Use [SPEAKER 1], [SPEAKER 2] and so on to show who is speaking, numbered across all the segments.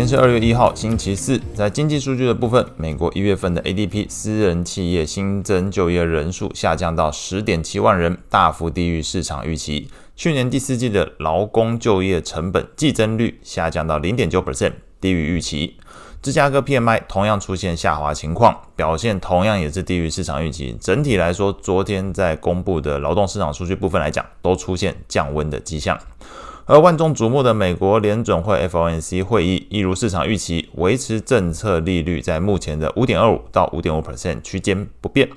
[SPEAKER 1] 今天是二月一号，星期四。在经济数据的部分，美国一月份的 ADP 私人企业新增就业人数下降到十点七万人，大幅低于市场预期。去年第四季的劳工就业成本季增率下降到零点九 percent，低于预期。芝加哥 PMI 同样出现下滑情况，表现同样也是低于市场预期。整体来说，昨天在公布的劳动市场数据部分来讲，都出现降温的迹象。而万众瞩目的美国联准会 FOMC 会议，一如市场预期，维持政策利率在目前的五点二五到五点五 percent 区间不变。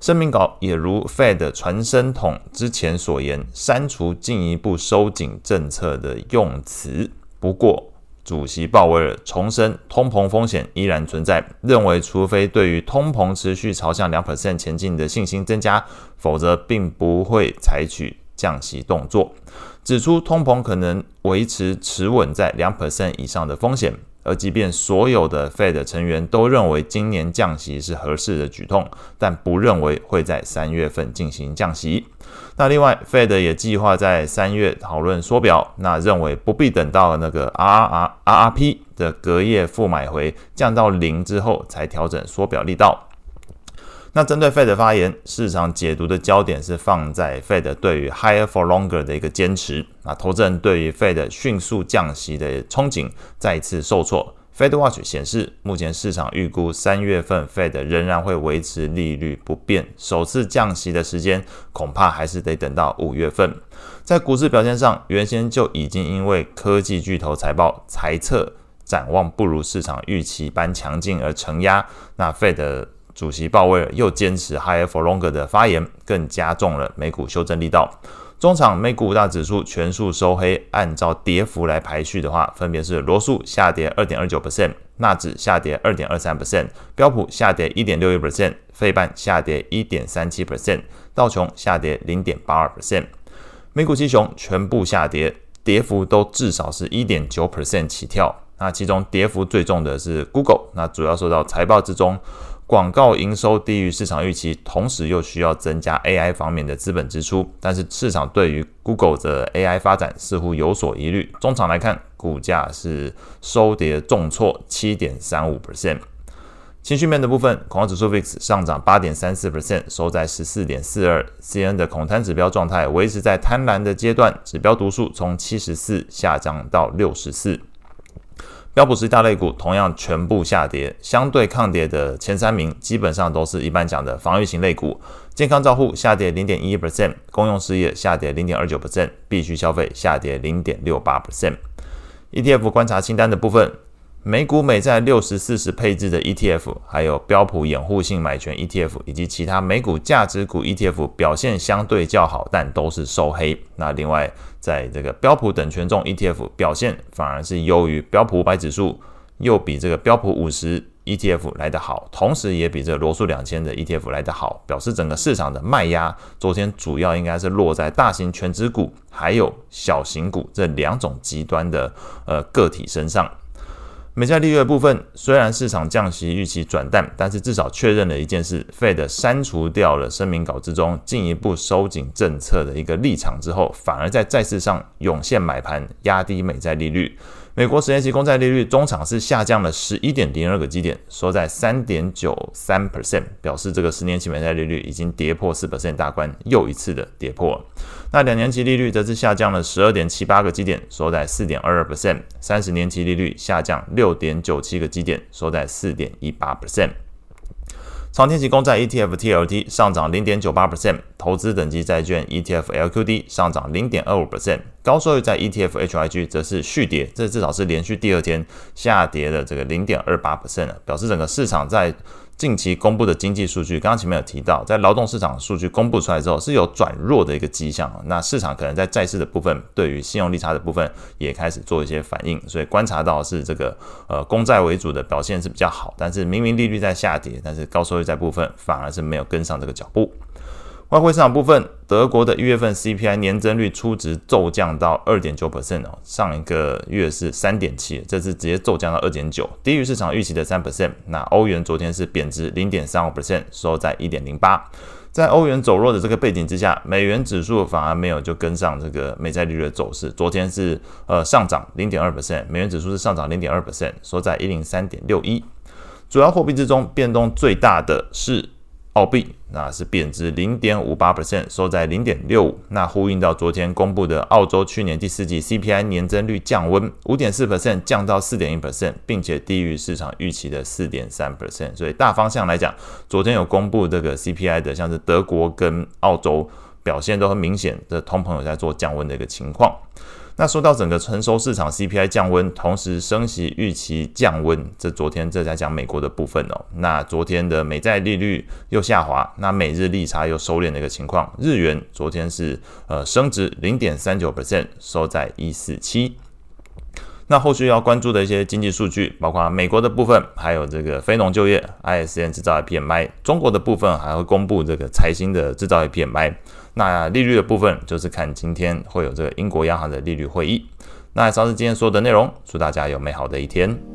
[SPEAKER 1] 声明稿也如 Fed 传声筒之前所言，删除进一步收紧政策的用词。不过，主席鲍威尔重申，通膨风险依然存在，认为除非对于通膨持续朝向两 percent 前进的信心增加，否则并不会采取降息动作。指出通膨可能维持持稳在两 percent 以上的风险，而即便所有的 Fed 成员都认为今年降息是合适的举动，但不认为会在三月份进行降息。那另外，Fed 也计划在三月讨论缩表，那认为不必等到那个 RRRRP 的隔夜负买回降到零之后才调整缩表力道。那针对 Fed 的发言，市场解读的焦点是放在 Fed 对于 Higher for Longer 的一个坚持。那投资人对于 Fed 迅速降息的憧憬再一次受挫。Fed Watch 显示，目前市场预估三月份 Fed 仍然会维持利率不变，首次降息的时间恐怕还是得等到五月份。在股市表现上，原先就已经因为科技巨头财报财测展望不如市场预期般强劲而承压。那 Fed 主席鲍威尔又坚持 higher for longer 的发言，更加重了美股修正力道。中场美股五大指数全数收黑，按照跌幅来排序的话，分别是罗素下跌二点二九 percent，纳指下跌二点二三 percent，标普下跌一点六一 percent，费半下跌一点三七 percent，道琼下跌零点八二 percent。美股七雄全部下跌，跌幅都至少是一点九 percent 起跳。那其中跌幅最重的是 Google，那主要受到财报之中。广告营收低于市场预期，同时又需要增加 AI 方面的资本支出，但是市场对于 Google 的 AI 发展似乎有所疑虑。中场来看，股价是收跌重挫七点三五 percent。情绪面的部分，恐慌指数 VIX 上涨八点三四 percent，收在十四点四二。CNN 的恐贪指标状态维持在贪婪的阶段，指标读数从七十四下降到六十四。标普十大类股同样全部下跌，相对抗跌的前三名基本上都是一般讲的防御型类股，健康照护下跌零点一一 percent，公用事业下跌零点二九 percent，必须消费下跌零点六八 percent。ETF 观察清单的部分。美股美债六十四十配置的 ETF，还有标普掩护性买权 ETF，以及其他美股价值股 ETF 表现相对较好，但都是收黑。那另外，在这个标普等权重 ETF 表现反而是优于标普五百指数，又比这个标普五十 ETF 来得好，同时也比这个罗素两千的 ETF 来得好，表示整个市场的卖压昨天主要应该是落在大型全值股还有小型股这两种极端的呃个体身上。美债利率的部分，虽然市场降息预期转淡，但是至少确认了一件事：Fed 删除掉了声明稿之中进一步收紧政策的一个立场之后，反而在债市上涌现买盘，压低美债利率。美国十年期公债利率中场是下降了十一点零二个基点，收在三点九三 percent，表示这个十年期美债利率已经跌破四 percent 大关，又一次的跌破。那两年期利率则是下降了十二点七八个基点，收在四点二二 percent，三十年期利率下降六点九七个基点，收在四点一八 percent。长天期公债 ETF TLT 上涨零点九八 percent，投资等级债券 ETF LQD 上涨零点二五 percent，高收益债 ETF HYG 则是续跌，这至少是连续第二天下跌的这个零点二八 percent 了，表示整个市场在。近期公布的经济数据，刚刚前面有提到，在劳动市场数据公布出来之后，是有转弱的一个迹象。那市场可能在债市的部分，对于信用利差的部分也开始做一些反应，所以观察到是这个呃公债为主的表现是比较好，但是明明利率在下跌，但是高收益债部分反而是没有跟上这个脚步。外汇市场部分，德国的一月份 CPI 年增率初值骤降到二点九 percent 哦，上一个月是三点七，这次直接骤降到二点九，低于市场预期的三 percent。那欧元昨天是贬值零点三五 percent，收在一点零八。在欧元走弱的这个背景之下，美元指数反而没有就跟上这个美债利率的走势，昨天是呃上涨零点二 percent，美元指数是上涨零点二 percent，收在一零三点六一。主要货币之中变动最大的是。澳币那是贬值零点五八 percent，收在零点六五。那呼应到昨天公布的澳洲去年第四季 CPI 年增率降温五点四 percent，降到四点一 percent，并且低于市场预期的四点三 percent。所以大方向来讲，昨天有公布这个 CPI 的，像是德国跟澳洲表现都很明显的通膨有在做降温的一个情况。那说到整个成熟市场 CPI 降温，同时升息预期降温，这昨天这在讲美国的部分哦。那昨天的美债利率又下滑，那每日利差又收敛的一个情况，日元昨天是呃升值零点三九 percent，收在一四七。那后续要关注的一些经济数据，包括美国的部分，还有这个非农就业 ISM 制造业 PMI，中国的部分还会公布这个财新的制造业 PMI。那利率的部分就是看今天会有这个英国央行的利率会议。那以上是今天所有的内容，祝大家有美好的一天。